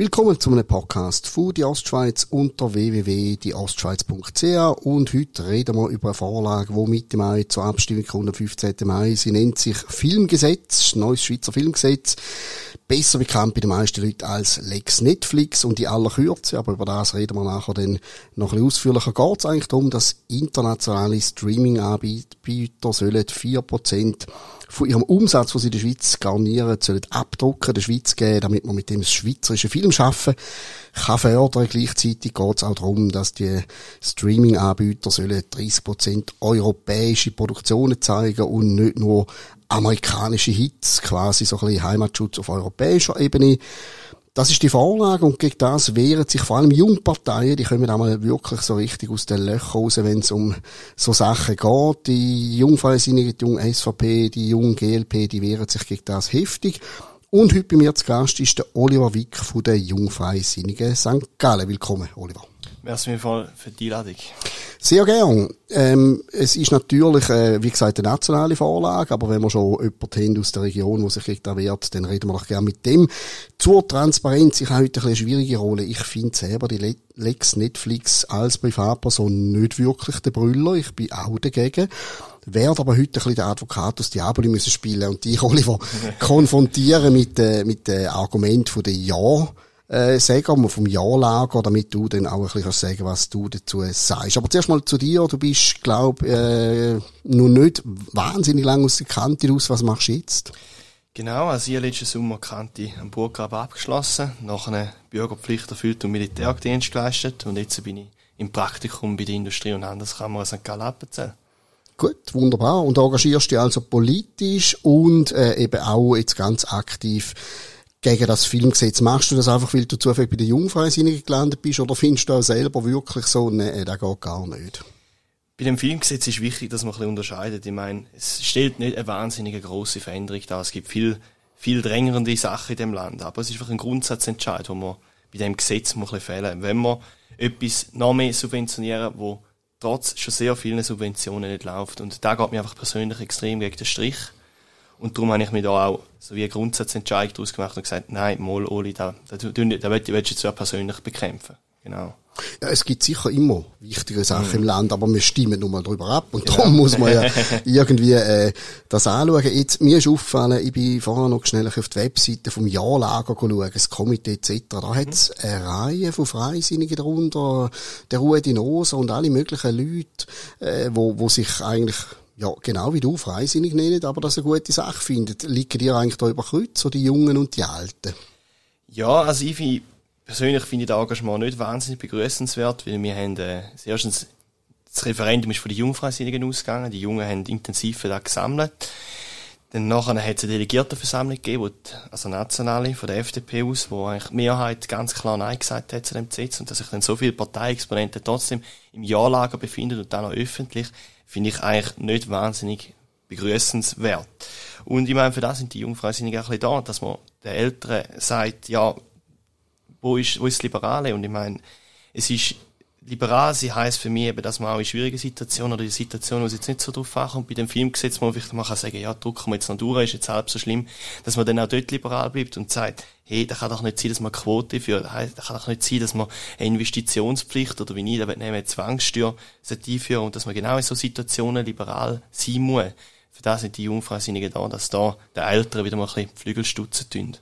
Willkommen zu einem Podcast von die Ostschweiz unter www.dieostschweiz.ch und heute reden wir über eine Vorlage, die Mitte Mai zur Abstimmung kommt, am 15. Mai. Sie nennt sich Filmgesetz, neues Schweizer Filmgesetz. Besser bekannt bei den meisten Leuten als Lex Netflix und die aller Kürze, aber über das reden wir nachher dann noch ein ausführlicher. Geht es eigentlich darum, dass internationale Streaming-Anbieter sollen 4% von ihrem Umsatz, was sie in der Schweiz garnieren, sollen abdrucken, der Schweiz geben, damit man mit dem das schweizerische Film schaffen kann fördern. Gleichzeitig geht es auch darum, dass die Streaming-Anbieter sollen 30% europäische Produktionen zeigen und nicht nur amerikanische Hits, quasi so ein bisschen Heimatschutz auf europäischer Ebene. Das ist die Vorlage und gegen das wehren sich vor allem Jungparteien, die kommen einmal wirklich so richtig aus den Löchern raus, wenn es um so Sachen geht. Die Jungfreisinnigen, die junge SVP, die junge GLP, die wehren sich gegen das heftig. Und heute bei mir zu Gast ist der Oliver Wick von der Jungfreisinnigen St. Gallen. Willkommen, Oliver. Merci für die Einladung. Sehr gern. Ähm, es ist natürlich, äh, wie gesagt, eine nationale Vorlage, aber wenn wir schon jemanden haben aus der Region, der sich gegen da wehrt, dann reden wir doch gerne mit dem. Zur Transparenz, ich habe heute eine schwierige Rolle. Ich finde selber die Lex Netflix als Privatperson nicht wirklich der Brüller. Ich bin auch dagegen. Werde aber heute ein bisschen der Advokat aus Diaboli müssen spielen und die Oliver konfrontieren mit, äh, mit dem Argument von der Ja- äh, sagen, vom Jahrlager, damit du dann auch ein bisschen sagen kannst was du dazu sagst. Aber zuerst mal zu dir. Du bist, glaub, äh, noch nicht wahnsinnig lange aus der Kante raus. Was machst du jetzt? Genau, also ich letzten Sommer Kante am Burggraben abgeschlossen, nach einer Bürgerpflicht erfüllt und Militärdienst geleistet und jetzt bin ich im Praktikum bei der Industrie- und Handelskammer St. Gallen Appenzell. Gut, wunderbar. Und engagierst dich also politisch und äh, eben auch jetzt ganz aktiv gegen das Filmgesetz. Machst du das einfach, weil du zufällig bei den Jungfreisinnigen gelandet bist oder findest du auch selber wirklich so, nee, das geht gar nicht? Bei dem Filmgesetz ist wichtig, dass man ein bisschen unterscheidet. Ich meine, es stellt nicht eine wahnsinnige große Veränderung dar. Es gibt viel, viel drängende Sachen in dem Land. Aber es ist einfach ein Grundsatzentscheid, wo man bei dem Gesetz muss ein fehlen. Wenn wir etwas noch mehr subventionieren, wo trotz schon sehr vielen Subventionen nicht läuft. Und da geht mir einfach persönlich extrem gegen den Strich. Und darum habe ich mir da auch so wie eine Grundsatzentscheidung daraus gemacht und gesagt, nein, mal, Oli, da, da, da, da will ich jetzt ja persönlich bekämpfen. Genau. Ja, es gibt sicher immer wichtige Sachen mhm. im Land, aber wir stimmen nur mal drüber ab und genau. darum muss man ja irgendwie äh, das anschauen. Jetzt, mir ist aufgefallen, ich bin vorher noch schnell auf die Webseite vom Jahrlager schauen, das Komitee etc. Da mhm. hat es eine Reihe von Freisinnigen darunter, der Rudi Noser und alle möglichen Leute, äh, wo, wo sich eigentlich ja, genau wie du, freisinnig nennen, aber das eine gute Sache findet. Liegen dir eigentlich da über Kreuz, so die Jungen und die Alten? Ja, also ich find, persönlich finde ich das Engagement nicht wahnsinnig begrüßenswert, weil wir haben, äh, erstens, das Referendum ist von den Jungfreisinnigen ausgegangen, die Jungen haben intensiv da gesammelt. Dann nachher hat es eine Delegiertenversammlung gegeben, also nationale, von der FDP aus, wo eigentlich die Mehrheit ganz klar Nein gesagt hat zu dem Gesetz und dass sich dann so viele Parteiexponenten trotzdem im Ja-Lager befinden und dann auch öffentlich, finde ich eigentlich nicht wahnsinnig begrüßenswert. Und ich meine, für das sind die Jungfreisinnigen ein bisschen da, dass man den Älteren sagt, ja, wo ist, wo ist das Liberale? Und ich meine, es ist liberal sein heisst für mich eben, dass man auch in schwierigen Situationen oder in Situationen, wo es jetzt nicht so drauf ankommt, bei dem Filmgesetz, wo man vielleicht mal kann sagen, ja, drucken wir jetzt noch durch, ist jetzt halb so schlimm, dass man dann auch dort liberal bleibt und sagt, hey, da kann doch nicht sein, dass man Quote für, da kann doch nicht sein, dass man eine Investitionspflicht oder wie nie, da nehmen, eine Zwangssteuer einführen und dass man genau in so Situationen liberal sein muss. Für das sind die Jungfreisinnigen da, dass da der Ältere wieder mal ein bisschen Flügel stutzen tun.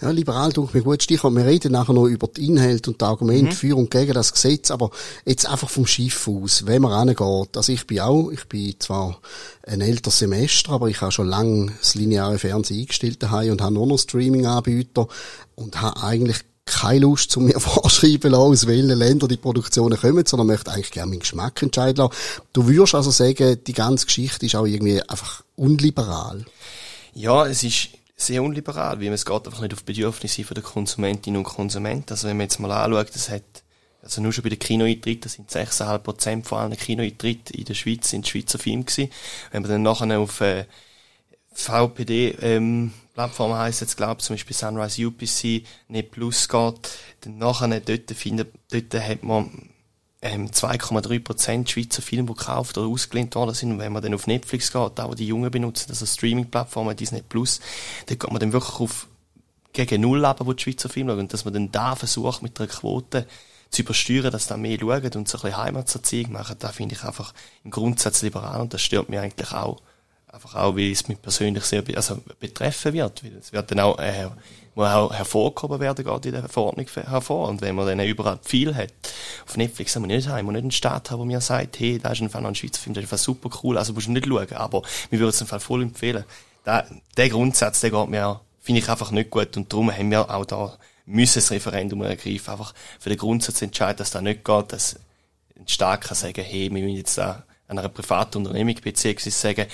Ja, liberal tut mir gut Stichwort. Wir reden nachher noch über die Inhalte und die Argumente mhm. für und gegen das Gesetz, aber jetzt einfach vom Schiff aus, wenn man rangeht. Also ich bin auch, ich bin zwar ein älteres Semester, aber ich habe schon lange das lineare Fernsehen eingestellt daheim und habe nur noch Streaming-Anbieter und habe eigentlich keine Lust, zu mir vorschreiben lassen, aus welchen Ländern die Produktionen kommen, sondern möchte eigentlich gerne meinen Geschmack entscheiden lassen. Du würdest also sagen, die ganze Geschichte ist auch irgendwie einfach unliberal. Ja, es ist sehr unliberal, weil es geht einfach nicht auf die Bedürfnisse der Konsumentinnen und Konsumenten. Also wenn man jetzt mal anschaut, das hat, also nur schon bei den Kinoeintritten, sind 6,5 Prozent von allen Kinoeintritten in der Schweiz sind Schweizer Filme gewesen. Wenn man dann nachher auf äh, VPD ähm, Plattform heisst jetzt glaube ich zum Beispiel Sunrise UPC, nicht Plus geht, dann nachher dort findet, dort hat man ähm, 2,3% Schweizer Filme, die gekauft oder ausgelehnt worden sind. Und wenn man dann auf Netflix geht, auch die Jungen benutzen, also Streaming-Plattformen, Disney Plus, dann geht man dann wirklich auf gegen Null ab, wo die Schweizer Filme schauen. Und dass man dann da versucht, mit einer Quote zu übersteuern, dass da mehr schauen und so ein bisschen Heimatserziehung machen, da finde ich einfach im Grundsatz liberal und das stört mich eigentlich auch. Einfach auch, weil es mich persönlich sehr also betreffen wird. Es wird dann auch, äh, muss auch hervorgehoben werden, geht in der Verordnung hervor. Und wenn man dann überall viel hat, auf Netflix haben wir nicht haben, wir nicht einen Staat haben, wo mir sagt, hey, da ist ein Fall ein Schweizer Film, der ist super cool, also musst du nicht schauen. Aber mir würde es Fall voll empfehlen. Da, der Grundsatz, der geht mir, finde ich einfach nicht gut. Und darum haben wir auch da müssen das Referendum ergreifen, einfach für den Grundsatz entscheiden, dass das nicht geht, dass ein Staat kann sagen, hey, wir müssen jetzt da an einer privaten Unternehmung beziehungsweise sagen,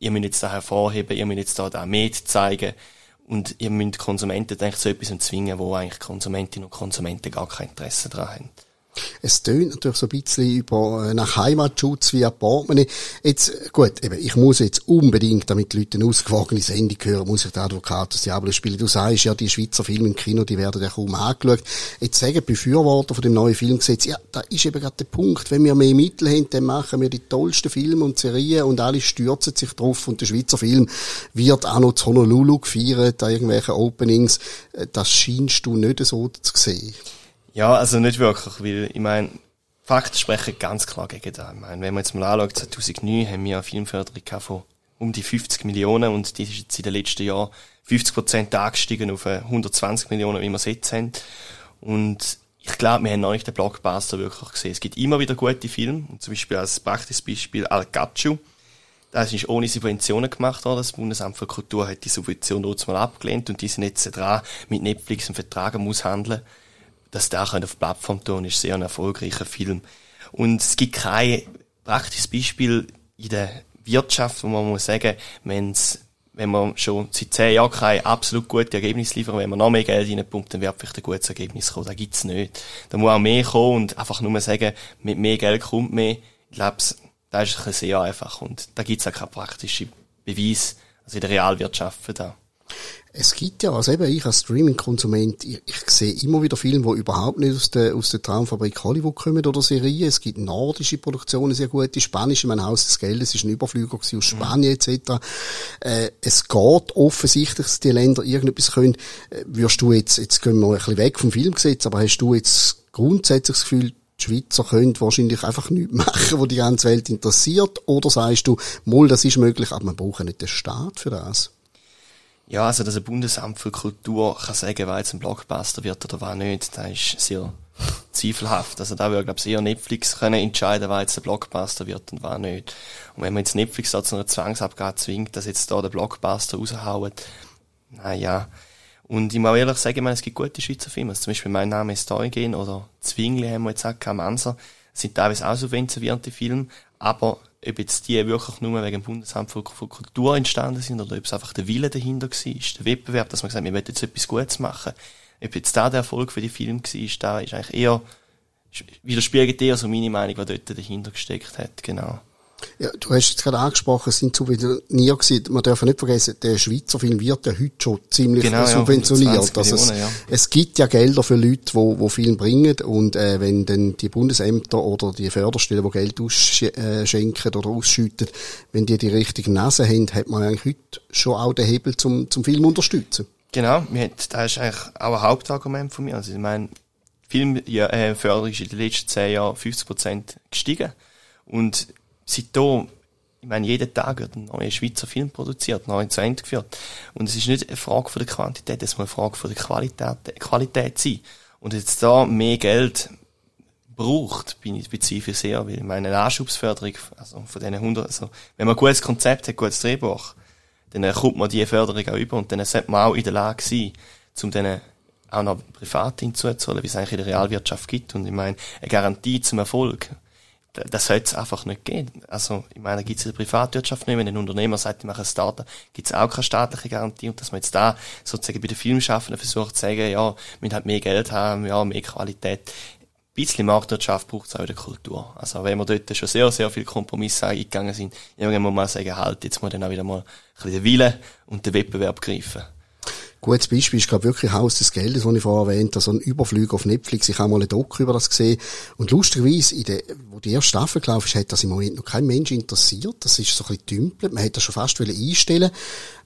ihr müsst jetzt da hervorheben, ihr müsst jetzt da, da mehr zeigen und ihr müsst Konsumenten eigentlich zu etwas zwingen, wo eigentlich Konsumentinnen und Konsumenten gar kein Interesse daran haben. Es tönt natürlich so ein bisschen über, äh, nach Heimatschutz wie ein Portemonnaie. Jetzt, gut, eben, ich muss jetzt unbedingt, damit die Leute eine ausgewogene Sendung hören, muss ich den Advocatus Diablo spielen. Du sagst ja, die Schweizer Filme im Kino, die werden ja kaum angeschaut. Jetzt sagen Befürworter von dem neuen Filmgesetz, ja, da ist eben gerade der Punkt. Wenn wir mehr Mittel haben, dann machen wir die tollsten Filme und Serien und alle stürzen sich drauf und der Schweizer Film wird auch noch zu Honolulu gefeiert, da irgendwelche Openings. Äh, das scheinst du nicht so zu sehen. Ja, also nicht wirklich, weil ich meine, Fakten sprechen ganz klar gegen das. Ich meine, wenn man jetzt mal anschaut, 2009 haben wir eine Filmförderung von um die 50 Millionen und die ist jetzt in den letzten Jahren 50 Prozent angestiegen auf 120 Millionen, wie wir es jetzt haben. Und ich glaube, wir haben noch nicht den Blockbuster wirklich gesehen. Es gibt immer wieder gute Filme, und zum Beispiel als praktisches Beispiel Al Gaccio. Das ist ohne Subventionen gemacht worden. Das Bundesamt für Kultur hat die Subvention dort mal abgelehnt und die sind jetzt dran, mit Netflix einen Vertrag aushandeln dass der auf die Plattform tun, ist sehr ein erfolgreicher Film. Und es gibt kein praktisches Beispiel in der Wirtschaft, wo man muss sagen, wenn's, wenn man schon seit zehn Jahren kein absolut gutes Ergebnis liefert, wenn man noch mehr Geld reinpumpt, dann wird vielleicht ein gutes Ergebnis kommen. Das gibt's nicht. Da muss auch mehr kommen und einfach nur sagen, mit mehr Geld kommt mehr. Ich glaube, das ist ein sehr einfach und da gibt's auch keine praktischen Beweis, also in der Realwirtschaft für das. Es gibt ja, also eben ich als Streaming-Konsument, ich, ich sehe immer wieder Filme, die überhaupt nicht aus der, aus der Traumfabrik Hollywood kommen oder Serien. Es gibt nordische Produktionen, sehr gute, spanische, mein Haus des Geldes ist ein Überflüger aus Spanien mhm. etc. Äh, es geht offensichtlich, dass die Länder irgendetwas können. Äh, wirst du jetzt, jetzt gehen wir ein bisschen weg vom Filmgesetz, aber hast du jetzt grundsätzlich das Gefühl, die Schweizer können wahrscheinlich einfach nichts machen, wo die ganze Welt interessiert? Oder sagst du, mal, das ist möglich, aber man braucht nicht den Staat für das? Ja, also, dass ein Bundesamt für Kultur kann sagen, wer jetzt ein Blockbuster wird oder wer nicht, das ist sehr zweifelhaft. Also, da würde, glaube ich, eher Netflix können entscheiden, wer jetzt ein Blockbuster wird und wer nicht. Und wenn man jetzt Netflix da zu einer Zwangsabgabe zwingt, dass jetzt da der Blockbuster raushauen, naja. Und ich muss ehrlich sagen, ich meine, es gibt gute Schweizer Filme. Also zum Beispiel Mein Name ist Eugen oder Zwingli haben wir jetzt auch, Manser. Das sind teilweise auch subventionierte Filme, aber ob jetzt die wirklich nur wegen dem Bundesamt für, Kultur entstanden sind oder ob es einfach der Wille dahinter war, der Wettbewerb, dass man gesagt hat, wir wollen jetzt etwas Gutes machen. Ob jetzt da der Erfolg für die Film war, da ist eigentlich eher, widerspiegelt eher so meine Meinung, was dort dahinter gesteckt hat, genau. Ja, du hast jetzt gerade angesprochen, es sind subventioniert gewesen. Man darf nicht vergessen, der Schweizer Film wird ja heute schon ziemlich genau, subventioniert. Ja, also es, ja. es, gibt ja Gelder für Leute, wo, wo Film bringen und äh, wenn dann die Bundesämter oder die Förderstellen, die Geld ausschenken oder ausschütten, wenn die die richtigen Nase haben, hat man eigentlich heute schon auch den Hebel zum, zum Film unterstützen. Genau, das ist eigentlich auch ein Hauptargument von mir. Also ich meine, Filmförderung ist in den letzten zehn Jahren 50 Prozent gestiegen und seitdem, ich meine, jeden Tag wird ein neuer Schweizer Film produziert, neu zu Ende geführt. Und es ist nicht eine Frage von der Quantität, es muss eine Frage von der Qualität, Qualität sein. Und jetzt da mehr Geld braucht, bin ich spezifisch sehr, weil ich meine, eine Anschubsförderung, also von diesen 100, also, wenn man ein gutes Konzept hat, gutes Drehbuch, dann kommt man diese Förderung auch über und dann sollte man auch in der Lage sein, um denen auch noch privat hinzuzuholen, wie es eigentlich in der Realwirtschaft gibt. Und ich meine, eine Garantie zum Erfolg das sollte es einfach nicht geben. Also, ich meine, gibt es in der Privatwirtschaft nicht, wenn ein Unternehmer sagt, ich mache ein Startup, gibt es auch keine staatliche Garantie und dass man jetzt da sozusagen bei den Filmschaffenden versucht zu sagen, ja, wir halt mehr Geld haben, ja, mehr Qualität. Ein bisschen Marktwirtschaft braucht es auch in der Kultur. Also, wenn wir dort schon sehr, sehr viele Kompromisse eingegangen sind, irgendwann muss man sagen, halt, jetzt muss man dann auch wieder mal ein bisschen den Willen und den Wettbewerb greifen. Gutes Beispiel ist, glaube wirklich Haus des Geldes, das ich vorher erwähnt habe, so ein Überflug auf Netflix. Ich habe mal einen Doku über das gesehen. Und lustigerweise, in der, wo die erste Staffel gelaufen ist, hat das im Moment noch kein Mensch interessiert. Das ist so ein bisschen dümpelt. Man hätte das schon fast einstellen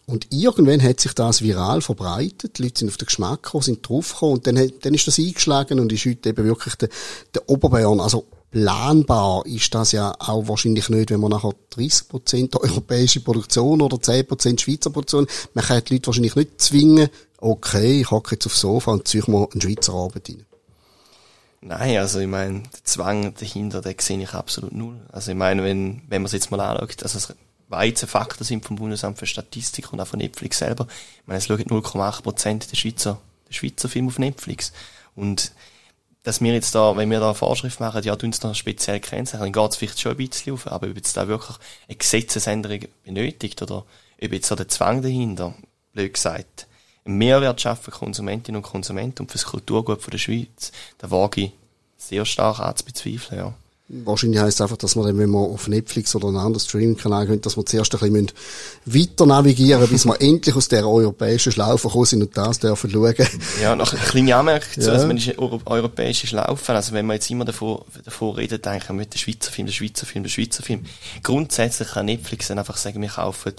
und irgendwann hat sich das viral verbreitet, die Leute sind auf den Geschmack gekommen, sind draufgekommen und dann, dann ist das eingeschlagen und ist heute eben wirklich der, der Oberbayern, also planbar ist das ja auch wahrscheinlich nicht, wenn man nachher 30% europäische Produktion oder 10% Schweizer Produktion, man kann die Leute wahrscheinlich nicht zwingen, okay, ich hocke jetzt aufs Sofa und ziehe mal einen Schweizer Abend rein. Nein, also ich meine, der Zwang dahinter, den sehe ich absolut null. Also ich meine, wenn, wenn man es jetzt mal anschaut, also es Weizenfakten sind vom Bundesamt für Statistik und auch von Netflix selber. Ich meine, es schauen 0,8% der Schweizer, der Schweizer Film auf Netflix. Und dass wir jetzt da, wenn wir da eine Vorschrift machen, ja, tun es da speziell kennzeichnen, dann geht es vielleicht schon ein bisschen auf, aber ob jetzt da wirklich eine Gesetzesänderung benötigt oder ob jetzt so der Zwang dahinter, blöd gesagt, einen Mehrwert schaffen Konsumentinnen und Konsumenten und fürs Kulturgut von der Schweiz, da wage ich sehr stark anzubezweifeln, ja. Wahrscheinlich heisst es einfach, dass man dann, wenn man auf Netflix oder einen anderen Streaming-Kanal geht, dass man zuerst ein bisschen weiter navigieren bis wir endlich aus der europäischen Schlaufe kommen sind und das dürfen schauen. Ja, noch eine kleine Anmerkung ja. also man ist eine europäische Schlaufe, also wenn man jetzt immer davor, davor redet, denken wir, der Schweizer Film, der Schweizer Film, der Schweizer Film. Grundsätzlich kann Netflix dann einfach sagen, wir kaufen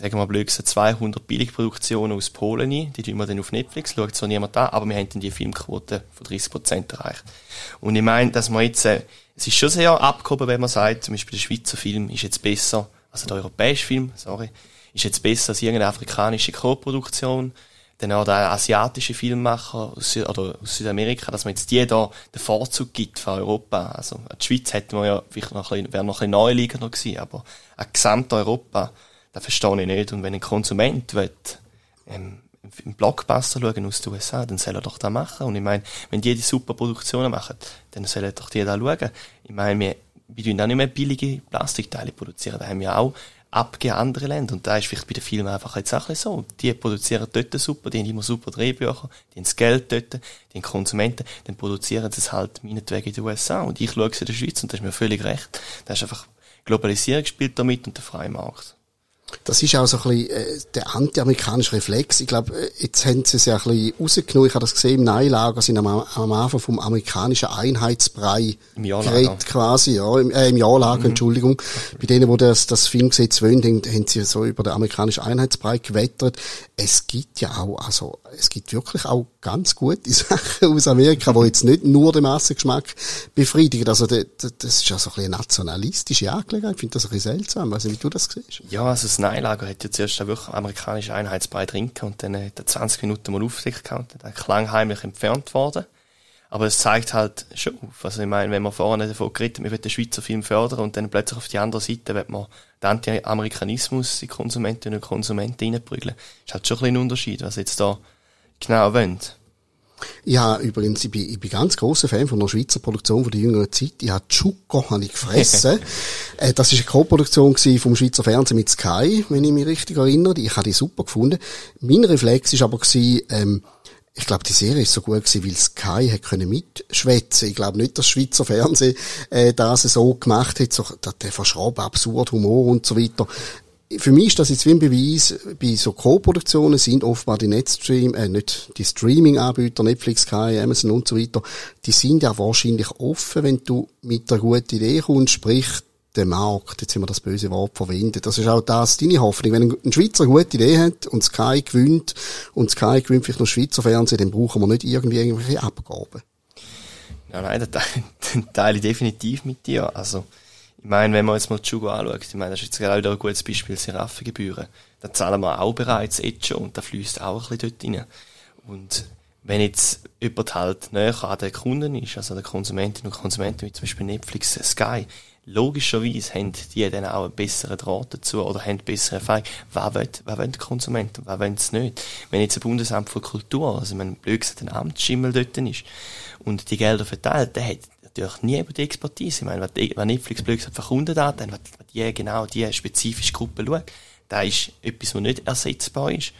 sagen wir blöd gesagt, 200 Billigproduktionen aus Polen ein, die tun wir dann auf Netflix, schaut so niemand an, aber wir haben dann die Filmquote von 30% erreicht. Und ich meine, dass man jetzt, äh, es ist schon sehr abgehoben, wenn man sagt, zum Beispiel der Schweizer Film ist jetzt besser, also der europäische Film, sorry, ist jetzt besser als irgendeine afrikanische Co-Produktion, dann auch der asiatische Filmmacher aus, Süd oder aus Südamerika, dass man jetzt die da den Vorzug gibt von Europa. Also, die Schweiz hätten wir ja vielleicht noch ein bisschen, wäre noch ein bisschen neuliegender gewesen, aber ein Gesamteuropa, das verstehe ich nicht. Und wenn ein Konsument will, ähm, im Blockbuster schauen aus den USA, dann soll er doch das machen. Und ich meine, wenn die die super Produktionen machen, dann sollen doch die da schauen. Ich meine, wir, wir tun auch nicht mehr billige Plastikteile produzieren. Da haben wir auch abgegeben andere Länder. Und da ist vielleicht bei den Filmen einfach jetzt auch so. Die produzieren dort super, die haben immer super Drehbücher, die haben das Geld dort, die haben Konsumenten, dann produzieren sie es halt meinetwegen in den USA. Und ich schaue es in der Schweiz und das ist mir völlig recht. Da ist einfach Globalisierung spielt damit und der freie Markt. Das ist auch so ein bisschen äh, der anti-amerikanische Reflex. Ich glaube, äh, jetzt haben sie es ja ein bisschen rausgenommen. Ich habe das gesehen, im Neilager sind am, am Anfang vom amerikanischen Einheitsbrei Im geredet quasi, ja, im, äh, im Jahrlager, mhm. Entschuldigung. Bei denen, wo das, das Filmgesetz wollen, haben, haben sie so über den amerikanischen Einheitsbrei gewettert. Es gibt ja auch, also, es gibt wirklich auch ganz gute Sachen aus Amerika, die jetzt nicht nur den Massengeschmack befriedigen. Also, das, das ist ja so ein bisschen nationalistische Angelegenheit. Ich finde das ein bisschen seltsam. Also, wie du das siehst. Ja, also, Neilager hat ja zuerst wirklich amerikanische Einheitsbrei trinken und dann hat er 20 Minuten mal auf sich gehabt, dann klangheimlich entfernt worden. Aber es zeigt halt schon auf. Also ich meine, wenn man vorne davon geredet wir wollen den Schweizer Film fördern und dann plötzlich auf die andere Seite wird man den Anti-Amerikanismus in Konsumentinnen und Konsumenten reinprügeln, ist halt schon ein ein Unterschied, was jetzt da genau wollen. Ja, übrigens, ich bin, ich bin ganz großer Fan von einer Schweizer Produktion von der jüngeren Zeit. Ich habe Chuko habe ich gefressen. äh, das ist eine Co-Produktion vom Schweizer Fernsehen mit Sky, wenn ich mich richtig erinnere. Ich habe die super gefunden. Mein Reflex ist aber gewesen, ähm, ich glaube, die Serie ist so gut gewesen, weil Sky hat können mitschwätzen. Ich glaube nicht, dass das Schweizer Fernsehen äh, das so gemacht hat, so der, der verschraube absurd Humor und so weiter für mich ist das jetzt wie ein Beweis, bei so Co-Produktionen sind offenbar die Netstream, äh, nicht die Streaming-Anbieter, Netflix, Sky, Amazon und so weiter, die sind ja wahrscheinlich offen, wenn du mit einer guten Idee kommst, sprich, der Markt, jetzt haben wir das böse Wort verwendet. Das ist auch das deine Hoffnung. Wenn ein Schweizer eine gute Idee hat und Sky gewinnt und Sky gewinnt vielleicht noch Schweizer Fernsehen, dann brauchen wir nicht irgendwie irgendwelche Abgaben. Ja, nein, den teile ich definitiv mit dir. Also, ich meine, wenn man jetzt mal Jugo anschaut, ich meine, das ist jetzt gerade wieder ein gutes Beispiel, Seraffengebühren. Da zahlen wir auch bereits jetzt schon und da fließt auch ein bisschen dort rein. Und wenn jetzt jemand halt näher an den Kunden ist, also der Konsumentinnen und Konsumenten, wie zum Beispiel Netflix, Sky, logischerweise haben die dann auch einen besseren Draht dazu oder haben bessere Erfahrung. Was will, was wollen die Konsumenten, was wollen sie nicht? Wenn jetzt ein Bundesamt für Kultur, also wenn blöd gesagt ein Amtsschimmel dort ist und die Gelder verteilt, der hat natürlich nie über die Expertise. Ich meine, wenn Netflix blöd gesagt Kundendaten, wenn die genau die spezifische Gruppe schaut, da ist etwas, was nicht ersetzbar ist.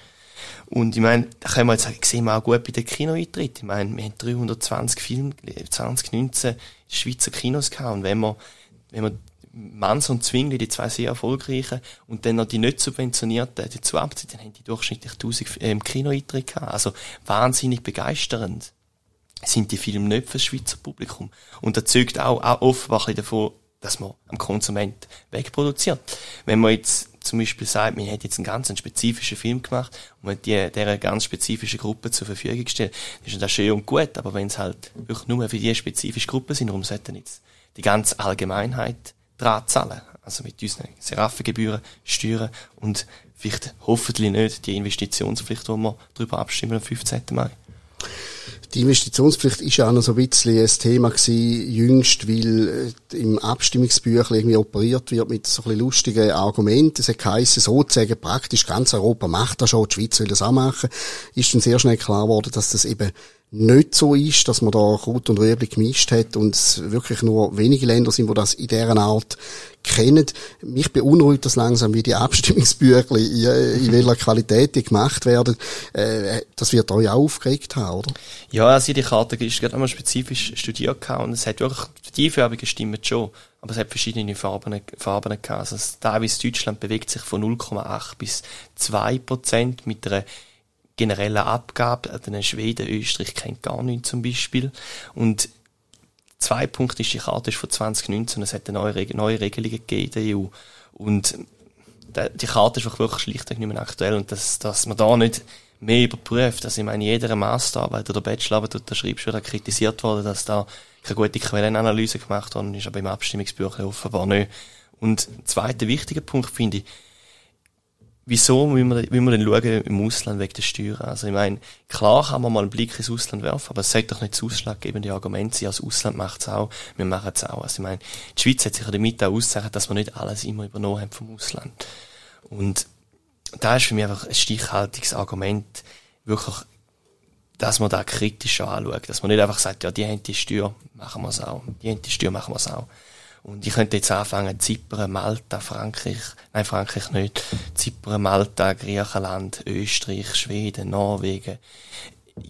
Und ich meine, da können wir jetzt sagen, sehen wir auch gut bei den Kinoeintritten. Ich meine, wir haben 320 Filme 2019 in Schweizer Kinos gehabt. Und wenn man, wenn man Mans und Zwingli, die zwei sehr erfolgreichen, und dann noch die nicht subventionierten, zwei Abzüge, dann haben die durchschnittlich 1000 ähm, Kinoeintritte gehabt. Also wahnsinnig begeisternd sind die Filme nicht fürs Schweizer Publikum. Und das zeugt auch, auch offenbar davon, dass man am Konsument wegproduziert. Wenn man jetzt zum Beispiel sagt, man hat jetzt einen ganz spezifischen Film gemacht und man hat die, dieser ganz spezifischen Gruppe zur Verfügung gestellt, ist das schön und gut, aber wenn es halt wirklich nur für diese spezifische Gruppe sind, warum sollten jetzt die ganze Allgemeinheit dran zahlen? Also mit unseren Seraffengebühren, Steuern und vielleicht hoffentlich nicht die Investitionspflicht, wo wir darüber abstimmen am 15. Mai. Die Investitionspflicht ist ja auch noch so ein bisschen ein Thema gewesen, jüngst, weil äh, im Abstimmungsbüchlein irgendwie operiert wird mit so ein bisschen lustigen Argumenten. Es hat geheissen, sozusagen praktisch ganz Europa macht das schon, die Schweiz will das auch machen. Ist dann sehr schnell klar geworden, dass das eben nicht so ist, dass man da Rot und Rüebli gemischt hat und es wirklich nur wenige Länder sind, wo das in dieser Art kennen. Mich beunruhigt das langsam, wie die Abstimmungsbüchli, in, in welcher Qualität die gemacht werden. Äh, das wird euch auch aufgeregt haben, oder? Ja, also die Karte ist gerade einmal spezifisch studiert gehabt und es hat wirklich, die farbige Stimmen schon, aber es hat verschiedene Farben, Farben gehabt. Also teilweise Deutschland bewegt sich von 0,8 bis 2 Prozent mit einer generellen Abgabe. Den Schweden, Österreich kennt gar nichts zum Beispiel. Und zwei Punkte ist, die Karte ist von 2019, es hat eine neue, neue Regelungen gegeben in der EU. Und die Karte ist wirklich schlichtweg nicht mehr aktuell und dass, dass man da nicht mehr überprüft. Also ich meine, jeder Masterarbeit oder Bachelorarbeit oder schreibst du, da kritisiert worden, dass da keine gute Quellenanalyse gemacht worden ist, aber im Abstimmungsbuch offenbar nicht. Und zweiter wichtiger Punkt finde ich, wieso müssen wir denn schauen im Ausland wegen der Steuern? Also ich meine, klar kann man mal einen Blick ins Ausland werfen, aber es sollte doch nicht das ausschlaggebende Argument sein, als Ausland macht es auch, wir machen es auch. Also ich meine, die Schweiz hat sich ja damit auch ausgezeichnet, dass wir nicht alles immer übernommen haben vom Ausland. Und da ist für mich einfach ein stichhaltiges Argument, wirklich, dass man da kritisch anschaut, dass man nicht einfach sagt, ja, die haben die Steuer, machen wir es auch, die haben die Steuer, machen wir es auch. Und ich könnte jetzt anfangen, Zypern, Malta, Frankreich, nein, Frankreich nicht, Zypern, Malta, Griechenland, Österreich, Schweden, Norwegen,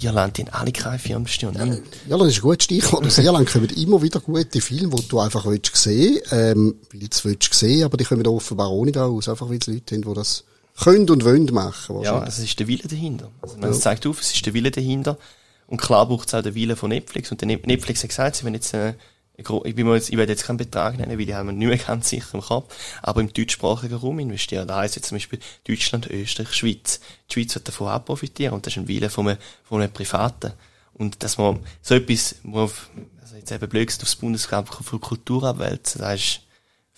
Irland, haben alle keine Filmsteuer. Ja, ja, das ist ein gutes Stichwort. Aus Irland kommen immer wieder gute Filme, die du einfach willst sehen, ähm, weil du willst sehen, aber die kommen offenbar auch nicht aus, einfach weil es Leute haben, die das können und wollen machen. Ja, es ist der Wille dahinter. Also, man ja. zeigt auf, es ist der Wille dahinter. Und klar braucht es auch den Wille von Netflix. Und Netflix hat gesagt, sie wenn jetzt, äh, ich, bin jetzt, ich werde jetzt keinen Betrag nennen, weil ich habe nicht mehr ganz sicher im Kopf, aber im deutschsprachigen Raum investieren. Da heisst jetzt zum Beispiel Deutschland, Österreich, Schweiz. Die Schweiz wird davon auch profitieren und das ist ein Wille von einem, von einem Privaten. Und dass man so etwas, wo auf, also jetzt eben blöd aufs Bundesamt für Kultur abwälzen, das ist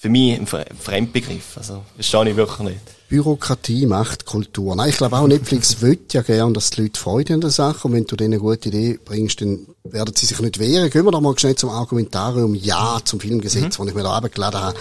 für mich ein Fremdbegriff. Also, das verstehe ich wirklich nicht. Bürokratie macht Kultur. Nein, ich glaube auch Netflix will ja gern, dass die Leute Freude an der Sache und wenn du denen eine gute Idee bringst, dann werden sie sich nicht wehren. Gehen wir doch mal schnell zum Argumentarium Ja zum Filmgesetz, mhm. das ich mir da abgeladen habe.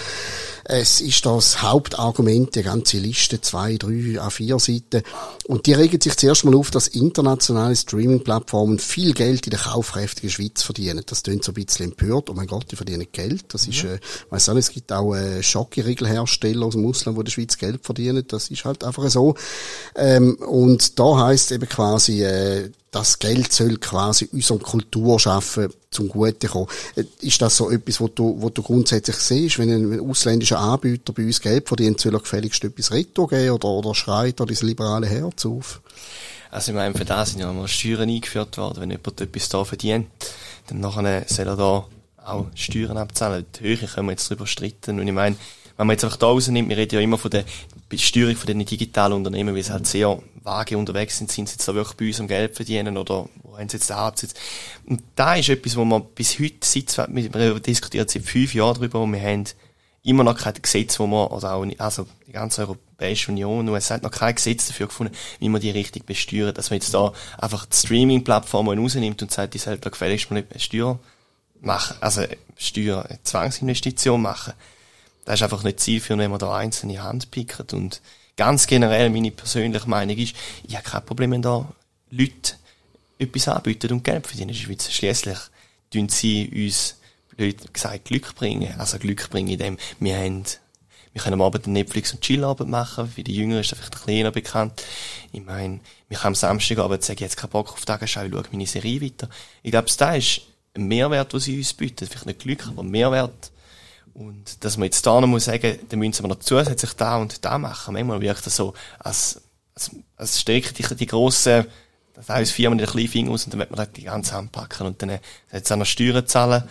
Es ist das Hauptargument, die ganze Liste, zwei, drei, A4 Seiten. Und die regen sich zuerst mal auf, dass internationale Streaming-Plattformen viel Geld in der kaufkräftigen Schweiz verdienen. Das klingt so ein bisschen empört. Oh mein Gott, die verdienen Geld. Das mhm. ist, äh, weiss auch nicht, es gibt auch äh, Schockeriegelhersteller aus dem Ausland, die in der Schweiz Geld verdienen. Das ist halt einfach so. Ähm, und da heißt eben quasi, äh, das Geld soll quasi unserem Kulturschaffen zum Gute kommen. Äh, ist das so etwas, wo du, wo du grundsätzlich siehst, wenn ein ausländischer Anbieter bei uns Geld verdient, soll er gefälligst etwas Retto geben oder, oder schreit da dieses liberale Herz auf? Also ich meine, für das sind ja mal Steuern eingeführt worden. Wenn jemand etwas da verdient, dann nachher soll er da auch Steuern abzahlen. Die Höhe können wir jetzt darüber streiten. Und ich meine, wenn man jetzt einfach da rausnimmt, wir reden ja immer von der Besteuerung von den digitalen Unternehmen, weil sie halt sehr vage unterwegs sind, sind sie jetzt da wirklich bei uns am Geld verdienen oder wo haben sie jetzt den Absitz? Und da ist etwas, wo man bis heute, seit, wir diskutieren seit fünf Jahren darüber, wo wir haben immer noch kein Gesetz, wo man, oder auch, also die ganze Europäische Union, und es hat noch kein Gesetz dafür gefunden, wie man die richtig besteuert, dass man jetzt da einfach die Streaming-Plattformen rausnimmt und sagt, die sollten da gefälligst mal nicht Steuer machen, also Steuer, Zwangsinvestition machen das ist einfach nicht zielführend, wenn man da einzelne Hand pickt. Und ganz generell, meine persönliche Meinung ist, ich habe kein Problem, wenn da Leute etwas anbieten und Geld verdienen in der Schweiz. Schliesslich tun sie uns, blöd gesagt, Glück bringen. Also Glück bringen in dem, wir haben wir können am Abend Netflix- und Chillabend machen. Für die Jüngeren ist das vielleicht ein bisschen bekannt. Ich meine, wir können am Samstagabend sagen, jetzt keinen Bock auf Tagesschau, ich schaue meine Serie weiter. Ich glaube, da ist ein Mehrwert, den sie uns bieten. Vielleicht nicht Glück, aber ein Mehrwert, Und dass man jetzt da noch muss sagen, dann müssen wir noch zusätzlich da und da machen. Manchmal wirkt das so, als, als, als streckt die, die grossen, das heißt Firmen den kleinen Finger aus und dann wird man halt die ganze Hand packen und dann jetzt auch noch Steuern zahlen.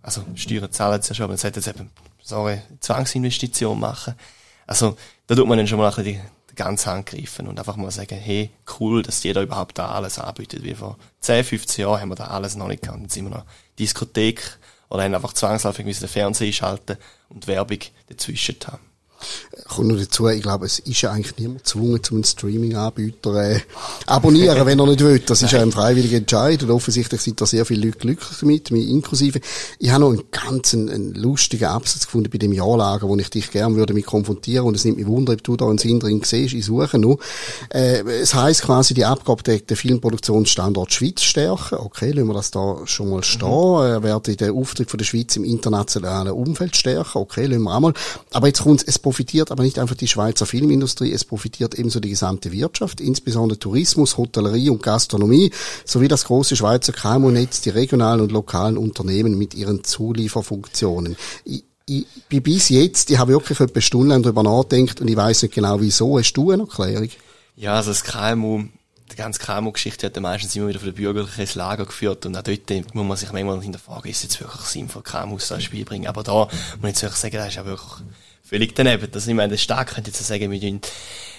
Also, Steuern zahlen sie ja schon, aber man sollte jetzt eben, so eine Zwangsinvestition machen. Also, da tut man dann schon mal ein bisschen die, die ganze Hand greifen und einfach mal sagen, hey, cool, dass jeder überhaupt da alles anbietet. Wie vor 10, 15 Jahren haben wir da alles noch nicht gehabt. Jetzt sind wir noch Diskothek oder haben einfach zwangsläufig müssen den Fernseher schalten und Werbung dazwischen haben kommt noch dazu, ich glaube, es ist ja eigentlich niemand gezwungen, zum Streaming-Anbieter äh, abonnieren, wenn er nicht will. Das ist ja ein freiwilliger Entscheid und offensichtlich sind da sehr viele Leute glücklich damit, mich inklusive. Ich habe noch einen ganz einen, einen lustigen Absatz gefunden bei dem Jahrlager, wo ich dich gerne würde mich konfrontieren und es nimmt mich wunder, ob du da einen Sinn drin siehst. Ich suche noch. Äh, es heisst quasi, die Abgabe der, der Filmproduktionsstandort Schweiz stärken. Okay, lassen wir das da schon mal stehen. Mhm. Äh, werde den Auftritt von der Schweiz im internationalen Umfeld stärken. Okay, lassen wir auch mal. Aber jetzt kommt es profitiert aber nicht einfach die Schweizer Filmindustrie, es profitiert ebenso die gesamte Wirtschaft, insbesondere Tourismus, Hotellerie und Gastronomie, sowie das große Schweizer KMU-Netz, die regionalen und lokalen Unternehmen mit ihren Zulieferfunktionen. Ich, ich bis jetzt, ich habe wirklich etwa Stunden darüber nachgedacht und ich weiß nicht genau wieso. Hast du eine Erklärung? Ja, also das KMU, die ganze KMU-Geschichte hat meistens immer wieder von der Bürgerlichen ins Lager geführt und auch dort muss man sich manchmal hinterfragen, ist es jetzt wirklich sinnvoll, KMUs ins Spiel bringen. Aber da muss ich jetzt sagen, das ist ja wirklich völlig daneben. Also ich meine, der Staat könnte jetzt sagen, wir tun,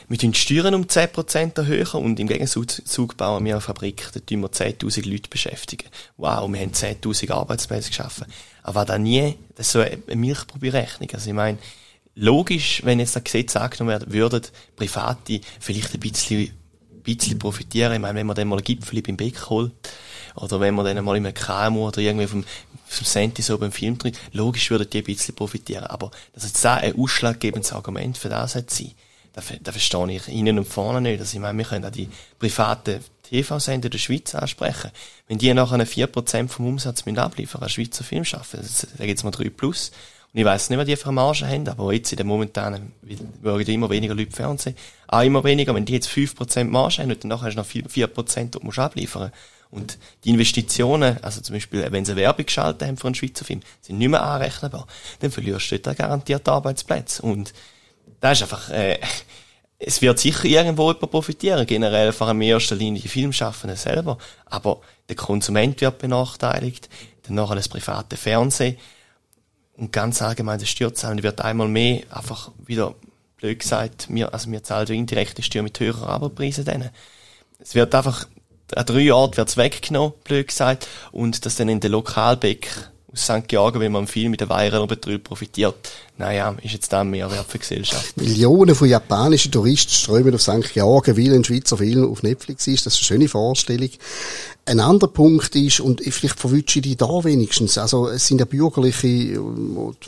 wir tun Steuern um 10% erhöhen und im Gegenzug bauen wir eine Fabrik, da tun wir 10.000 Leute beschäftigen. Wow, wir haben 10.000 Arbeitsplätze geschaffen. Aber da nie, das ist so eine Milchprobi-Rechnung. Also ich meine, logisch, wenn jetzt das Gesetz angenommen wird, würden Private vielleicht ein bisschen, ein bisschen profitieren. Ich meine, wenn man dann mal ein Gipfel beim Beck holt, oder wenn man dann mal in einem KMU oder irgendwie vom, vom Senti so beim Film drin, logisch würden die ein bisschen profitieren. Aber dass jetzt da ein ausschlaggebendes Argument für das hat sein, da, da verstehe ich innen und vorne nicht. Also ich meine, wir können auch die privaten TV-Sender der Schweiz ansprechen. Wenn die nachher 4% vom Umsatz mit abliefern, an Schweizer Film schaffen, da gibt's mal 3 plus. Und ich weiss nicht, was die für Marge haben, aber jetzt in der momentanen, schauen immer weniger Leute Fernsehen, auch immer weniger, wenn die jetzt 5% Marge haben und dann nachher hast du noch 4%, die musst du abliefern. Und die Investitionen, also zum Beispiel, wenn sie Werbung geschaltet haben für einen Schweizer Film, sind nicht mehr anrechenbar. Dann verlierst du dort garantiert Arbeitsplätze. Und da ist einfach, äh, es wird sicher irgendwo jemand profitieren, generell vor allem in erster Linie die Filmschaffenden selber. Aber der Konsument wird benachteiligt, dann nachher das private Fernsehen und ganz allgemein das Steuerzahlen wird einmal mehr einfach wieder, blöd gesagt, wir, also wir zahlen indirekte Steuer mit höheren Arbeitspreisen denen. Es wird einfach an drei Orten wird's weggenommen, blöd gesagt, und das dann in den Lokalbäck aus St. Georgen, wenn man viel mit der Weihrauberbetrieb profitiert. Naja, ist jetzt da mehr Wert für Gesellschaft. Millionen von japanischen Touristen strömen auf St. Georgen, weil ein Schweizer Film auf Netflix ist. Das ist eine schöne Vorstellung. Ein anderer Punkt ist, und vielleicht verwünsche ich die da wenigstens, also es sind ja bürgerliche,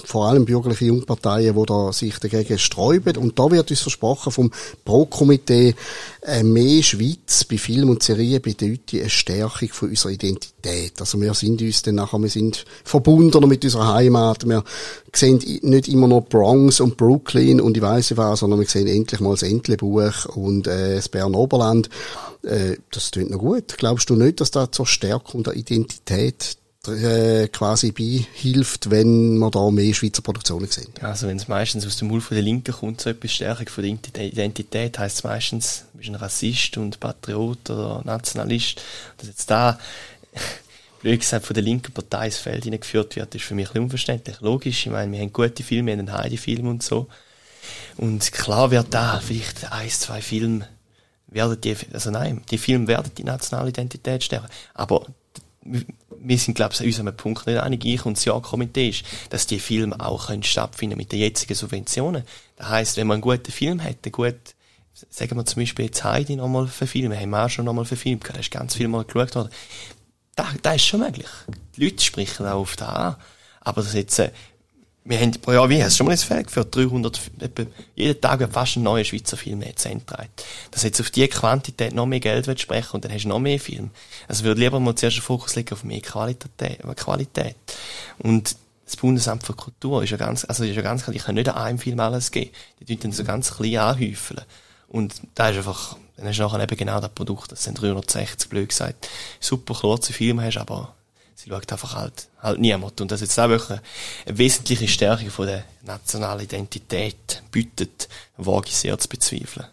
vor allem bürgerliche Jungparteien, die da sich dagegen sträuben. Und da wird uns versprochen vom Pro-Komitee, äh, mehr Schweiz bei Film und Serien bedeutet eine Stärkung von unserer Identität. Also wir sind uns dann nachher, wir sind verbunden mit unserer Heimat. Wir sehen nicht immer noch Bronx und Brooklyn und ich weiss was, sondern wir sehen endlich mal das Entlebuch und äh, das Bern Oberland. Äh, das klingt noch gut. Glaubst du nicht, dass das zur Stärkung der Identität äh, quasi beihilft, wenn wir da mehr Schweizer Produktionen sehen? Also wenn es meistens aus dem Mund von der Linken kommt, so etwas Stärkung von der Identität, heisst es meistens, du bist ein Rassist und Patriot oder Nationalist. Dass jetzt da, blöd gesagt, von der linken Partei ins Feld hineingeführt wird, ist für mich ein unverständlich. Logisch, ich meine, wir haben gute Filme, wir haben einen Heidi-Film und so. Und klar wird da vielleicht ein, zwei Filme werden die, also nein, die Filme werden die nationale Identität stärken. Aber wir sind, glaube ich, an unserem Punkt nicht einig, ich und das Jahrkomitee ist, dass die Filme auch können stattfinden mit den jetzigen Subventionen. Das heisst, wenn man einen guten Film hätte, gut, sagen wir zum Beispiel jetzt Heidi nochmal verfilmen, haben wir auch schon nochmal verfilmt, da ist ganz viel mal geschaut worden. Da, da ist schon möglich. Die Leute sprechen auch auf da an. Aber das jetzt, äh, wir haben pro Jahr, wie hast du schon mal ins Feld geführt? 300, etwa, jeden Tag wird fast ein neuer Schweizer Film jetzt entreiht. Dass jetzt auf die Quantität noch mehr Geld wird sprechen und dann hast du noch mehr Film. Also würde lieber mal zuerst den Fokus legen auf mehr Qualität, Qualität. Und das Bundesamt für Kultur ist ja ganz, also ist ja ganz klar, ich kann nicht an einem Film alles geben. Die tun dann so ganz klein anhäufeln. Und da ist einfach, dann hast du nachher eben genau das Produkt, das sind 360, blöd gesagt, super kurze Filme hast, aber sie schaut einfach halt, halt niemand. Und das jetzt auch wirklich eine wesentliche Stärke von der nationalen Identität bietet, wage ich sehr zu bezweifeln.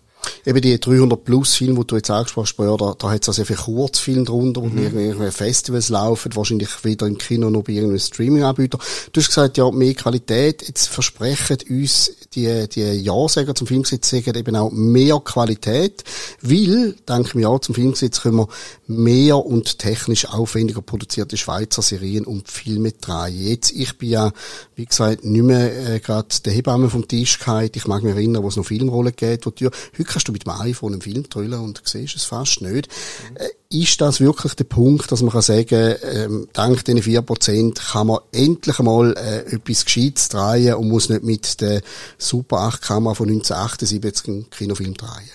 Eben die 300 plus Filme, die du jetzt angesprochen hast, da, da hat es auch sehr viele Kurzfilme drunter, mhm. irgendwelche Festivals laufen, wahrscheinlich weder im Kino noch bei irgendeinem Streaming-Anbieter. Du hast gesagt, ja, mehr Qualität. Jetzt versprechen uns die, die Ja-Säger zum Filmgesetz sagen eben auch mehr Qualität, weil, denke ich mir, ja, zum Filmgesetz können wir mehr und technisch aufwendiger produzierte Schweizer Serien und Filme drehen. Jetzt, ich bin ja, wie gesagt, nicht mehr äh, gerade der Hebamme vom Tisch gehalten. Ich mag mich erinnern, wo es noch Filmrollen geht, wo die, heute kannst du mit dem iPhone einen Film drüllen und siehst es fast nicht. Mhm. Ist das wirklich der Punkt, dass man kann sagen, ähm, dank diesen 4% kann man endlich einmal äh, etwas Gescheites drehen und muss nicht mit der Super 8-Kamera von 1978 einen Kinofilm drehen?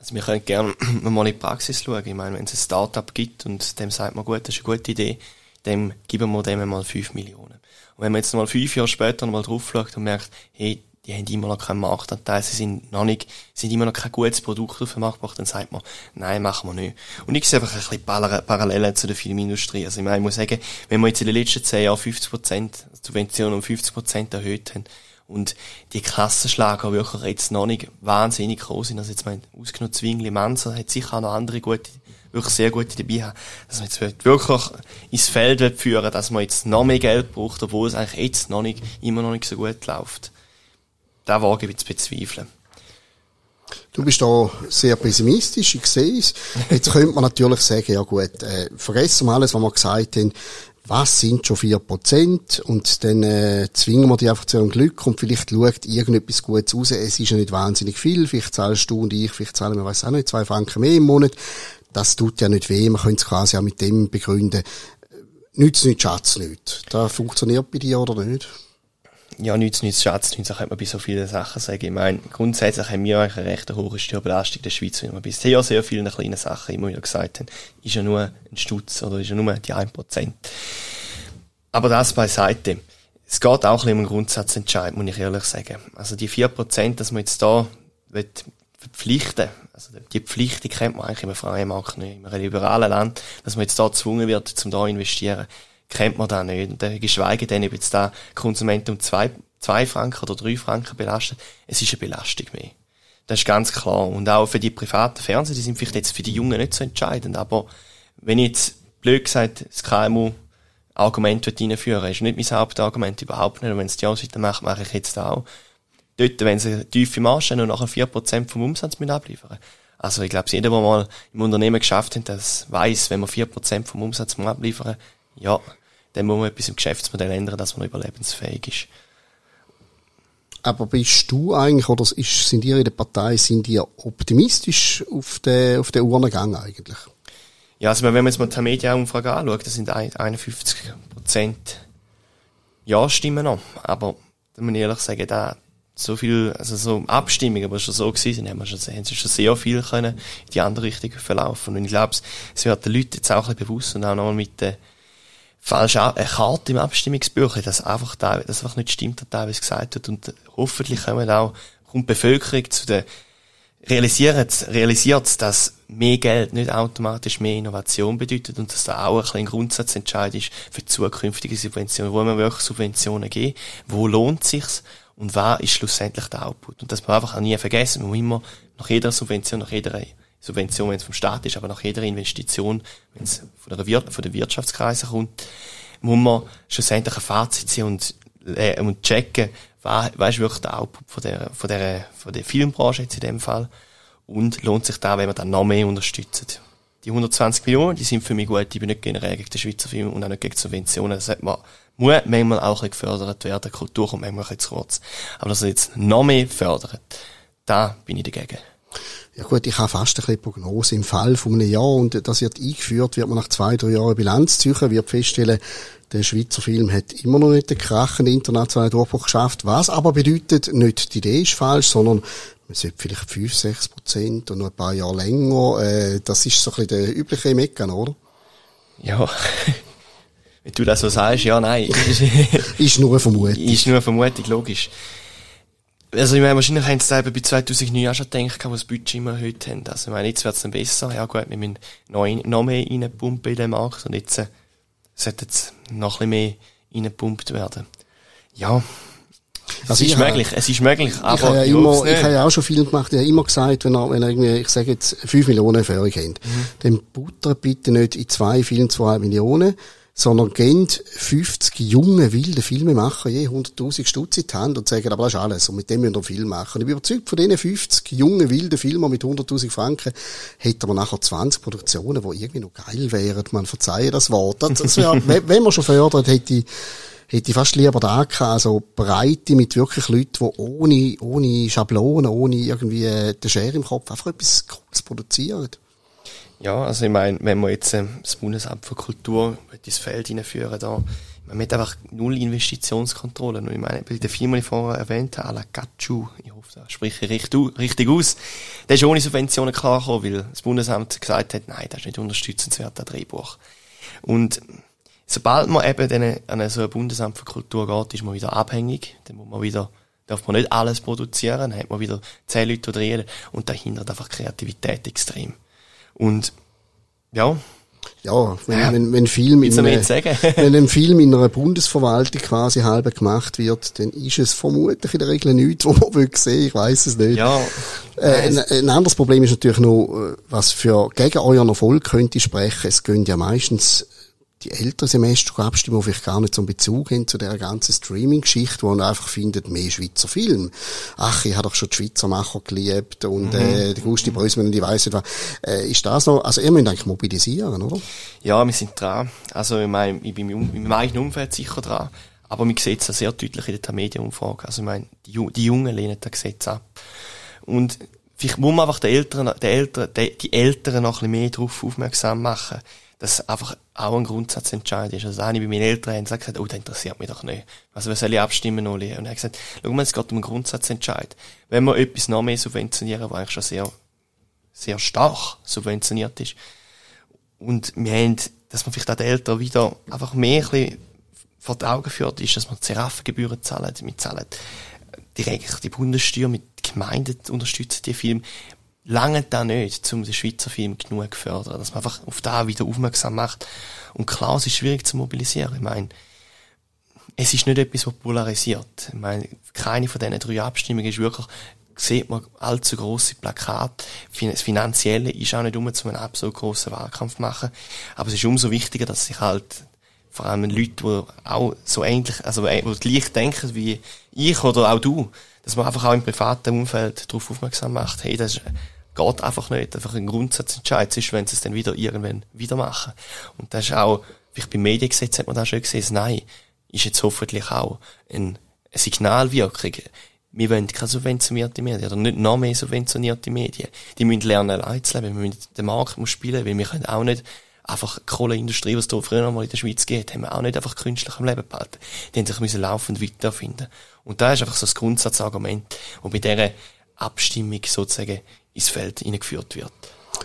Also wir können gerne mal in die Praxis schauen. Ich meine, wenn es ein Start-up gibt und dem sagt man, gut, das ist eine gute Idee, dann geben wir dem mal 5 Millionen. Und wenn man jetzt mal fünf Jahre später noch mal drauf schaut und merkt, hey, die haben immer noch keinen Marktanteil, sie sind noch nicht, sind immer noch kein gutes Produkt auf den Markt gebracht, dann sagt man, nein, machen wir nicht. Und ich sehe einfach ein bisschen Parallelen zu der Filmindustrie. Also ich meine, ich muss sagen, wenn wir jetzt in den letzten zehn Jahren 50% Subventionen um 50% erhöht haben, und die Kassenschlager wirklich jetzt noch nicht wahnsinnig groß sind. Also jetzt mein, ausgenommen Zwingli Manser hat sicher auch noch andere gute, wirklich sehr gute dabei haben. Dass man jetzt wirklich ins Feld führen dass man jetzt noch mehr Geld braucht, obwohl es eigentlich jetzt noch nicht, immer noch nicht so gut läuft da wage ich zu bezweifeln. Du bist da sehr pessimistisch, ich sehe es. Jetzt könnte man natürlich sagen, ja gut, äh, vergessen wir alles, was wir gesagt haben, was sind schon vier Prozent und dann äh, zwingen wir die einfach zu einem Glück und vielleicht schaut irgendetwas Gutes raus. Es ist ja nicht wahnsinnig viel, vielleicht zahlst du und ich, vielleicht zahlen wir, weiß auch nicht, zwei Franken mehr im Monat. Das tut ja nicht weh, man könnte es quasi auch mit dem begründen. Nützt nicht, Schatz nicht. Das funktioniert bei dir oder nicht? Ja, nichts, nichts, Schatz, nichts, könnte man bei so vielen Sachen sagen. Ich meine, grundsätzlich haben wir eigentlich eine recht hohe Steuerbelastung der Schweiz, weil wir bei sehr, sehr vielen kleinen Sachen immer wieder gesagt haben, ist ja nur ein Stutz oder ist ja nur die 1%. Aber das beiseite. Es geht auch ein um einen Grundsatzentscheid, muss ich ehrlich sagen. Also die 4%, dass man jetzt da verpflichten also die Pflicht, die kennt man eigentlich im freien Markt nicht, in einem liberalen Land, dass man jetzt da gezwungen wird, zum da investieren kennt man da nicht. Und geschweige denn, ob jetzt da Konsumenten um zwei, zwei Franken oder drei Franken belastet, es ist eine Belastung mehr. Das ist ganz klar. Und auch für die privaten Fernseher, die sind vielleicht jetzt für die Jungen nicht so entscheidend. Aber wenn ich jetzt, blöd gesagt, das KMU Argument reinführen ist nicht mein Hauptargument, überhaupt nicht. Und wenn es die Ausseite macht, mache ich jetzt auch. Dort, wenn sie tiefe Marge und nachher 4% vom Umsatz mit abliefern. Also ich glaube, jeder, der mal im Unternehmen geschafft hat, das weiß, wenn man 4% vom Umsatz abliefern, ja, dann muss man etwas im Geschäftsmodell ändern, dass man überlebensfähig ist. Aber bist du eigentlich, oder ist, sind ihr in der Partei, sind ihr optimistisch auf den, auf den Urnengang eigentlich? Ja, also wenn man jetzt mal die Media-Umfrage anschaut, das sind 51 Prozent Ja-Stimmen noch. Aber, da muss ich ehrlich sagen, da, so viel, also so Abstimmungen, aber schon so gewesen haben wir schon, haben sie schon sehr viel können in die andere Richtung verlaufen. Und ich glaube, es wird den Leuten jetzt auch ein bisschen bewusst und auch noch mit den, falsch eine Karte im Abstimmungsbuch, dass einfach da, das einfach nicht stimmt, was teilweise gesagt wird. Und hoffentlich kommen auch, kommt die Bevölkerung zu der, realisiert, realisiert, dass mehr Geld nicht automatisch mehr Innovation bedeutet und dass da auch ein, ein Grundsatzentscheid ist für zukünftige Subventionen. Wo man wirklich Subventionen geben? Wo lohnt sich's? Und was ist schlussendlich der Output? Und das man einfach auch nie vergessen. Man muss immer nach jeder Subvention, nach jeder Subvention, wenn es vom Staat ist, aber nach jeder Investition, wenn es von der, Wir von der Wirtschaftskreise kommt, muss man schlussendlich ein Fazit ziehen und, äh, und checken, was, was ist wirklich der Output von der, von der, von der Filmbranche jetzt in dem Fall und lohnt sich da, wenn man dann noch mehr unterstützt. Die 120 Millionen, die sind für mich gut, ich bin nicht generell gegen den Schweizer Film und auch nicht gegen Subventionen, das hat man, muss manchmal auch ein bisschen gefördert werden, Kultur kommt manchmal ein bisschen zu kurz. Aber dass er jetzt noch mehr fördert, da bin ich dagegen. Ja gut, ich habe fast ein bisschen Prognose. Im Fall von einem Jahr und das wird eingeführt, wird man nach zwei, drei Jahren Bilanz ziehen, wird feststellen, der Schweizer Film hat immer noch nicht den krachenden internationalen Durchbruch geschafft. Was aber bedeutet, nicht die Idee ist falsch, sondern man sollte vielleicht 5, 6 Prozent und noch ein paar Jahre länger. Äh, das ist so ein bisschen der übliche Meckern, oder? Ja. Wenn du das so sagst, ja, nein. ist nur eine Vermutung. Ist nur eine Vermutung, logisch. Also ich meine, wahrscheinlich haben sie eben bei 2009 auch schon gedacht, wo das Budget immer erhöht haben. Also ich meine, jetzt wird es dann besser. Ja gut, wir müssen noch, noch mehr reinpumpen in den Markt und jetzt äh, sollte jetzt noch ein bisschen mehr reingepumpt werden. Ja, Also es ist ich möglich, es ist möglich, Ich aber habe ja ich immer, ich habe ja auch schon Film gemacht, ich habe immer gesagt, wenn er, wenn er irgendwie, ich sage jetzt, 5 Millionen für euch habt, Mhm. dann buttert bitte nicht in zwei Filme 2 Millionen, sondern gebt 50 junge, wilde Filmemacher je 100.000 Stutz in die Hand und sagen, aber das ist alles, und mit dem müsst ihr einen Film machen. Ich bin überzeugt, von diesen 50 jungen, wilden Filmen mit 100.000 Franken hätten wir nachher 20 Produktionen, die irgendwie noch geil wären. Man verzeihe das Wort. Das, das wär, wenn wenn man schon fördert, hätte ich, hätte ich fast lieber da gehabt, also Breite mit wirklich Leuten, die ohne, ohne Schablonen, ohne irgendwie äh, den Schere im Kopf einfach etwas Cooles produzieren. Ja, also ich meine, wenn wir jetzt ähm, das Bundesamt für Kultur ins Feld hineinführen, da, man hat einfach null Investitionskontrolle. Und ich meine, bei den Firmen, die ich vorher erwähnt habe, à la Gachu, ich hoffe, da spreche ich richtig aus, der ist ohne Subventionen klargekommen, weil das Bundesamt gesagt hat, nein, das ist nicht unterstützenswert, das Drehbuch. Und sobald man eben dann an so ein Bundesamt für Kultur geht, ist man wieder abhängig, dann muss man wieder darf man nicht alles produzieren, dann hat man wieder zehn Leute, die drehen, und da hindert einfach Kreativität extrem. Und ja, Ja, wenn, wenn, wenn Film in sagen? wenn ein Film in einer Bundesverwaltung quasi halb gemacht wird, dann ist es vermutlich in der Regel nichts, wo man will sehen, ich weiß es nicht. ja, Äh, ein, ein anderes Problem ist natürlich noch, äh, was für gegen euren Erfolg könnte sprechen. Es gehen ja meistens die älteren Semester abstimmen, die vielleicht gar nicht so einen Bezug haben zu der ganzen Streaming-Geschichte, wo man einfach findet, mehr Schweizer Film. Ach, ich habe doch schon die Schweizer Macher geliebt und äh, die Gusti Brösmann und ich weiss nicht was. Äh, ist das noch, also ihr müsst eigentlich mobilisieren, oder? ja, wir sind dran. Also, ich meine, ich bin im in meinem eigenen Umfeld sicher dran. Aber man sieht es ja sehr deutlich in der Medienumfrage. Also, ich meine, die, die Jungen lehnen das Gesetz ab. Und vielleicht muss man einfach den Eltern, den Eltern, die, die Eltern noch ein bisschen mehr darauf aufmerksam machen, dass einfach auch ein Grundsatzentscheid ist. Also, eine bei meinen Eltern haben gesagt, oh, das interessiert mich doch nicht. Also, wer soll ich abstimmen, Oli? Und er hat gesagt, schau mal, es geht um einen Grundsatzentscheid. Wenn wir etwas noch mehr subventionieren, was eigentlich schon sehr, sehr stark subventioniert ist, und wir haben, dass man vielleicht auch den Eltern wieder einfach mehr ein bisschen vor die Augen führt, ist, dass man die Raffengebühren zahlen. Wir zahlen direkt die Bundessteuer mit Gemeinden unterstützen die Filme. Lange da nicht, um den Schweizer Film genug zu fördern, dass man einfach auf da wieder aufmerksam macht. Und klar, es ist schwierig zu mobilisieren. Ich meine, es ist nicht etwas, was polarisiert. Ich meine, keine von diesen drei Abstimmungen ist wirklich, sieht man allzu grosse Plakate. Das Finanzielle ist auch nicht um zu einem absolut grossen Wahlkampf machen. Aber es ist umso wichtiger, dass sich halt vor allem Leute, die auch so ähnlich, also äh, die gleich denken wie ich oder auch du, dass man einfach auch im privaten Umfeld darauf aufmerksam macht, hey, das ist, geht einfach nicht, einfach ein Grundsatzentscheid, sonst wenn sie es dann wieder irgendwann wieder machen. Und das ist auch, vielleicht beim Mediengesetz hat man das schon gesehen, das Nein ist jetzt hoffentlich auch ein, Signalwirkung. Wir wollen keine subventionierte Medien, oder nicht noch mehr subventionierte Medien. Die müssen lernen, allein zu leben. Wir müssen, der Markt muss spielen, weil wir können auch nicht einfach die Kohleindustrie, was es da früher noch mal in der Schweiz geht, haben wir auch nicht einfach künstlich am Leben behalten. Die haben sich müssen laufend weiterfinden. Und da ist einfach so das Grundsatzargument, das bei dieser Abstimmung sozusagen ins Feld hineingeführt wird.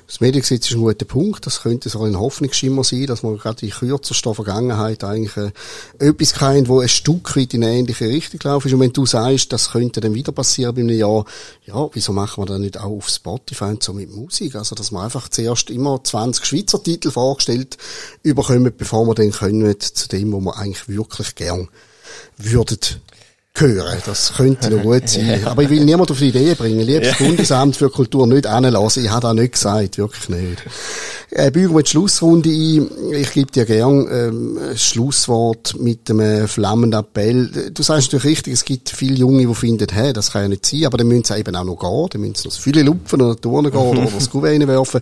Das Mediengesetz ist ein guter Punkt. Das könnte so ein Hoffnungsschimmer sein, dass man gerade in kürzester Vergangenheit eigentlich äh, etwas kennt, wo ein Stück weit in eine ähnliche Richtung ist. Und wenn du sagst, das könnte dann wieder passieren bei einem Jahr, ja, wieso machen wir das nicht auch auf Spotify und so mit Musik? Also, dass man einfach zuerst immer 20 Schweizer Titel vorgestellt überkommen, bevor wir dann kommen zu dem, wo wir eigentlich wirklich gern würden hören. Das könnte noch gut sein. Aber ich will niemand auf die Idee bringen. Liebes Bundesamt für Kultur nicht anlassen. Ich habe das nicht gesagt. Wirklich nicht. Äh, bügen wir die Schlussrunde ein. Ich gebe dir gern ähm, ein Schlusswort mit einem flammenden Appell. Du sagst natürlich richtig, es gibt viele Junge, die finden, hey, das kann ja nicht sein, aber dann müssen sie eben auch noch gehen. Dann müssen sie noch viele lupfen oder Turnen gehen oder das Kuvert werfen.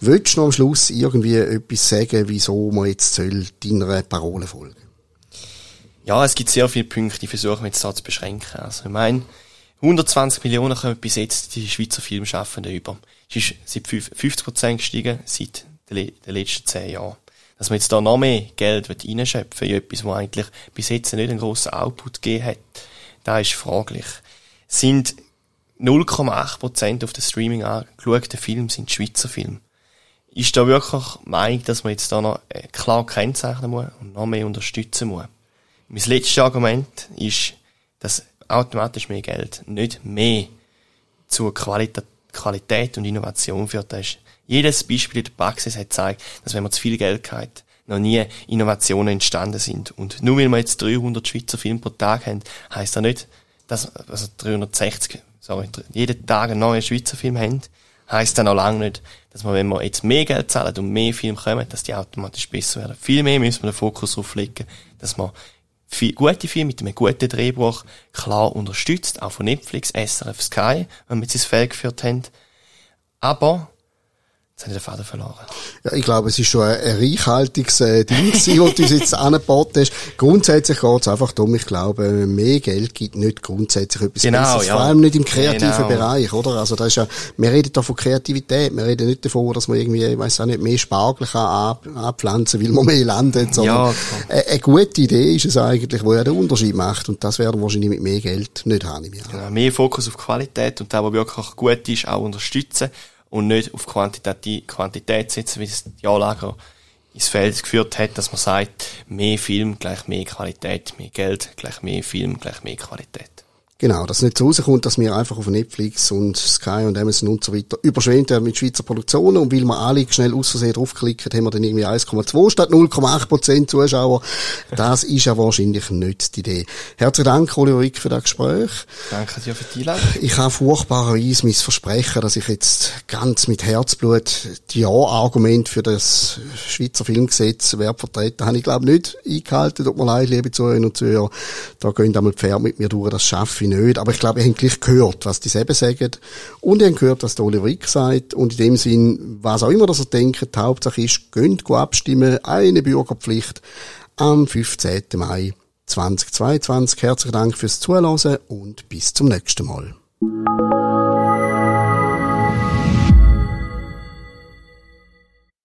Willst du noch am Schluss irgendwie etwas sagen, wieso man jetzt soll deiner Parole folgen? Ja, es gibt sehr viele Punkte, die versuchen wir jetzt da zu beschränken. Also, ich meine, 120 Millionen kommen bis jetzt die Schweizer Filmschaffenden über. Es ist seit 50 Prozent gestiegen seit den, le- den letzten 10 Jahren. Dass man jetzt da noch mehr Geld reinschöpfen will, in etwas, was eigentlich bis jetzt nicht einen grossen Output gegeben hat, da ist fraglich. Sind 0,8 Prozent auf den Streaming angeschauten Filme sind Schweizer Filme. Ist da wirklich Meinung, dass man jetzt da noch äh, klar kennzeichnen muss und noch mehr unterstützen muss? Mein letztes Argument ist, dass automatisch mehr Geld nicht mehr zur Qualität, Qualität und Innovation führt. Das ist, jedes Beispiel in der Praxis hat gezeigt, dass wenn man zu viel Geld hat, noch nie Innovationen entstanden sind. Und nur weil wir jetzt 300 Schweizer Filme pro Tag haben, heisst das nicht, dass, also 360, sorry, jeden Tag einen neuen Schweizer Film haben, heisst dann auch lange nicht, dass man, wenn wir jetzt mehr Geld zahlen und mehr Filme kommen, dass die automatisch besser werden. Viel mehr müssen wir den Fokus darauf legen, dass man gute Filme mit einem guten Drehbuch klar unterstützt, auch von Netflix, SRF Sky, wenn wir jetzt ins Feld geführt haben. Aber Jetzt habe ich den Faden verloren. Ja, ich glaube, es ist schon ein, ein reichhaltiges äh, Ding das du uns jetzt angeboten hast. Grundsätzlich geht es einfach darum, ich glaube, mehr Geld gibt nicht grundsätzlich etwas genau, Besseres. Ja. Vor allem nicht im kreativen genau. Bereich, oder? Also da ist ja, wir reden da von Kreativität, wir reden nicht davon, dass man irgendwie, ich weiss auch nicht, mehr Spargel kann ab, abpflanzen, weil man mehr landet, sondern Ja, eine, eine gute Idee ist es eigentlich, wo ja den Unterschied macht und das werden wir wahrscheinlich mit mehr Geld nicht haben im Jahr. Genau, mehr Fokus auf Qualität und da, was wirklich gut ist, auch unterstützen und nicht auf Quantität, Quantität setzen, wie es die Anlager ins Feld geführt hat, dass man sagt, mehr Film gleich mehr Qualität, mehr Geld gleich mehr Film gleich mehr Qualität. Genau, dass nicht so rauskommt, dass wir einfach auf Netflix und Sky und Amazon und so weiter überschwemmt werden mit Schweizer Produktionen und weil wir alle schnell aus Versehen draufklicken, haben wir dann irgendwie 1,2 statt 0,8 Prozent Zuschauer. Das ist ja wahrscheinlich nicht die Idee. Herzlichen Dank, Oliver Wick, für das Gespräch. Danke dir für die Einladung. Ich habe furchtbarerweise mein Versprechen, dass ich jetzt ganz mit Herzblut die Ja-Argument für das Schweizer Filmgesetz werde vertreten, habe ich glaube nicht eingehalten. Tut mir leid, liebe Zuhörerinnen und Zuhörer. Da gehen einmal die Pferde mit mir durch, das schaffe ich nicht. Aber ich glaube, ihr habt gleich gehört, was die selber sagen. Und ihr habt gehört, was der Oliver Wick sagt. Und in dem Sinn, was auch immer, dass ihr denkt, die Hauptsache ist, gönnt abstimmen, eine Bürgerpflicht am 15. Mai 2022. Herzlichen Dank fürs Zuhören und bis zum nächsten Mal.